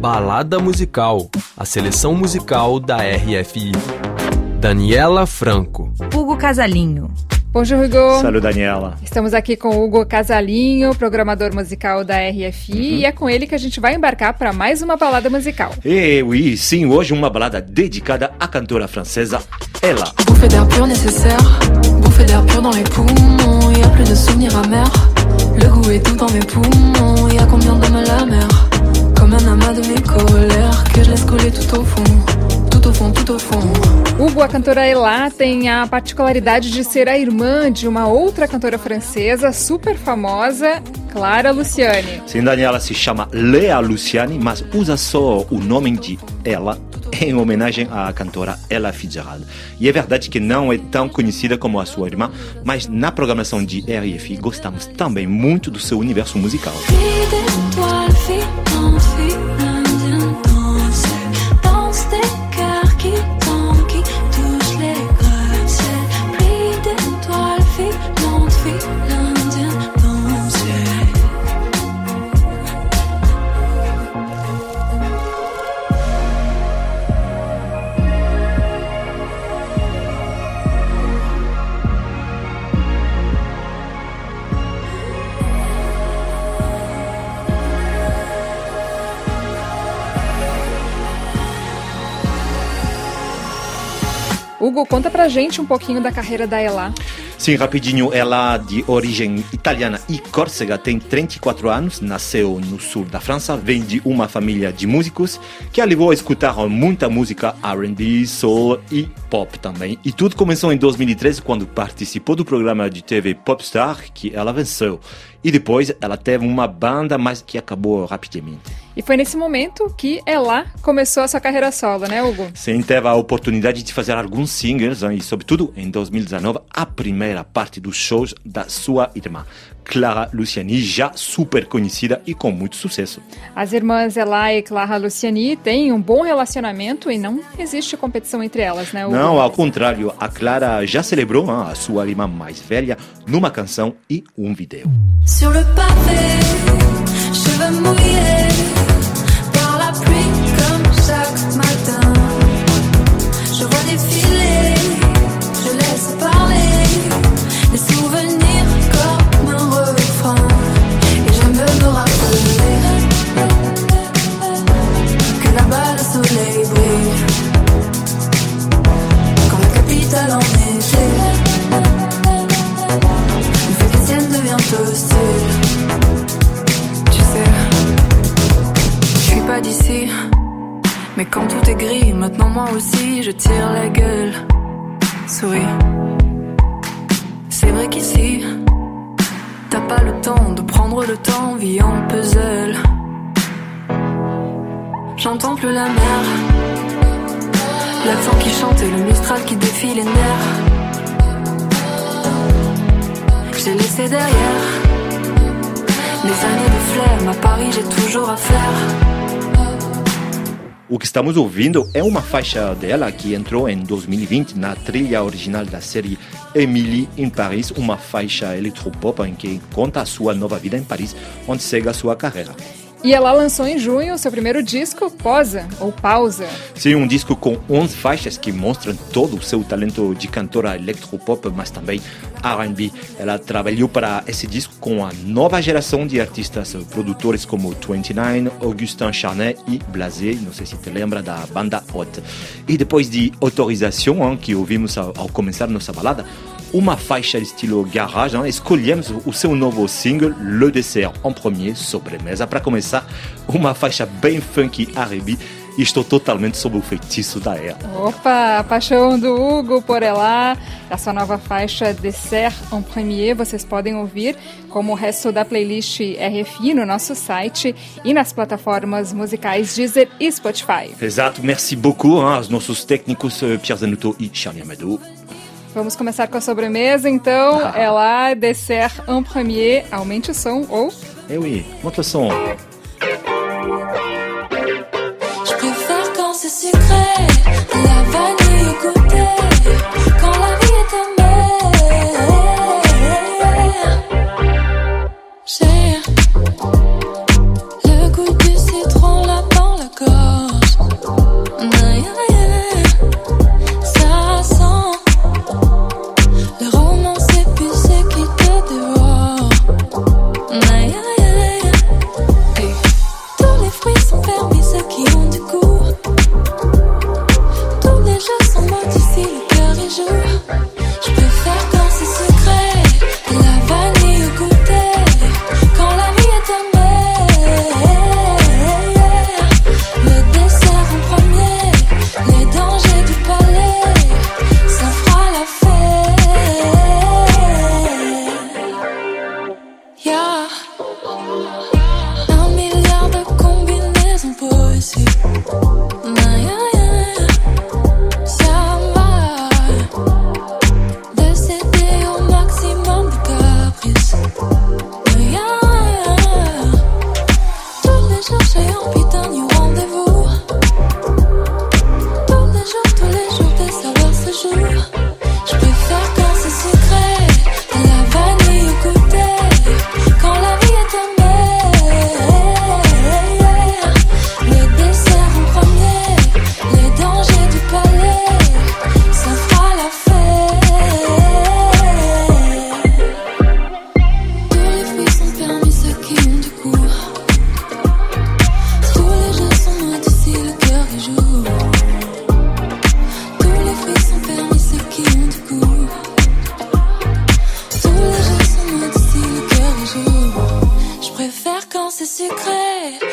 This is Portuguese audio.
Balada Musical, a seleção musical da RFI. Daniela Franco. Hugo Casalinho. Bonjour Hugo. Salut Daniela. Estamos aqui com Hugo Casalinho, programador musical da RFI, uhum. e é com ele que a gente vai embarcar para mais uma balada musical. E oui, sim, hoje uma balada dedicada à cantora francesa Ella. Bouffée d'air pur nécessaire, bouffée d'air pur dans les poumons, y a plus de souvenirs amers. Le goût est tout dans mes poumons, y a combien d'hommes à la mer Comme un amas de mes colères que je laisse couler tout au fond, tout au fond, tout au fond. Hugo, a cantora Ela tem a particularidade de ser a irmã de uma outra cantora francesa super famosa, Clara Luciani. Sim, Daniela se chama Lea Luciani, mas usa só o nome de ela em homenagem à cantora Ella Fitzgerald. E é verdade que não é tão conhecida como a sua irmã, mas na programação de RFI gostamos também muito do seu universo musical. complete Hugo, conta pra gente um pouquinho da carreira da Ela. Sim, rapidinho. Ela, de origem italiana e córcega, tem 34 anos, nasceu no sul da França, vem de uma família de músicos que a levou a escutar muita música R&B, soul e pop também. E tudo começou em 2013, quando participou do programa de TV Popstar, que ela venceu. E depois ela teve uma banda, mas que acabou rapidamente. E foi nesse momento que ela começou a sua carreira solo, né, Hugo? Sim, teve a oportunidade de fazer alguns singles e, sobretudo, em 2019, a primeira parte dos shows da sua irmã. Clara Luciani, já super conhecida e com muito sucesso. As irmãs Ela e Clara Luciani têm um bom relacionamento e não existe competição entre elas, né? Hugo? Não, ao contrário, a Clara já celebrou hein, a sua irmã mais velha numa canção e um vídeo. Sur le pavé, mouillés, par Mais quand tout est gris, maintenant moi aussi je tire la gueule. Souris. C'est vrai qu'ici, t'as pas le temps de prendre le temps, vie en puzzle. J'entends plus la mer, l'accent qui chante et le mistral qui défie les nerfs. J'ai laissé derrière des années de flemme, à Paris j'ai toujours à faire. O que estamos ouvindo é uma faixa dela que entrou em 2020 na trilha original da série Emily em Paris, uma faixa electropop em que conta a sua nova vida em Paris, onde segue a sua carreira. E ela lançou em junho seu primeiro disco, Posa, ou Pausa. Sim, um disco com 11 faixas que mostram todo o seu talento de cantora electropop, mas também R&B. Ela trabalhou para esse disco com a nova geração de artistas, produtores como 29, Augustin Charnet e Blasé, não sei se te lembra da banda Hot. E depois de Autorização, que ouvimos ao, ao começar nossa balada, uma faixa de estilo garage, hein? escolhemos o seu novo single, Le Dessert, en premier, sobremesa, para começar, uma faixa bem funky R&B, estou totalmente sob o feitiço da ela. Opa, a paixão do Hugo por ela, essa nova faixa Dessert en Premier, vocês podem ouvir como o resto da playlist RFI no nosso site e nas plataformas musicais Deezer e Spotify. Exato, merci beaucoup hein, aos nossos técnicos euh, Pierre Zanuto e Charlie Amadou. Vamos começar com a sobremesa, então. Ah. É lá, dessert en premier. Aumente o som ou... Eh oui, monte o som. secret.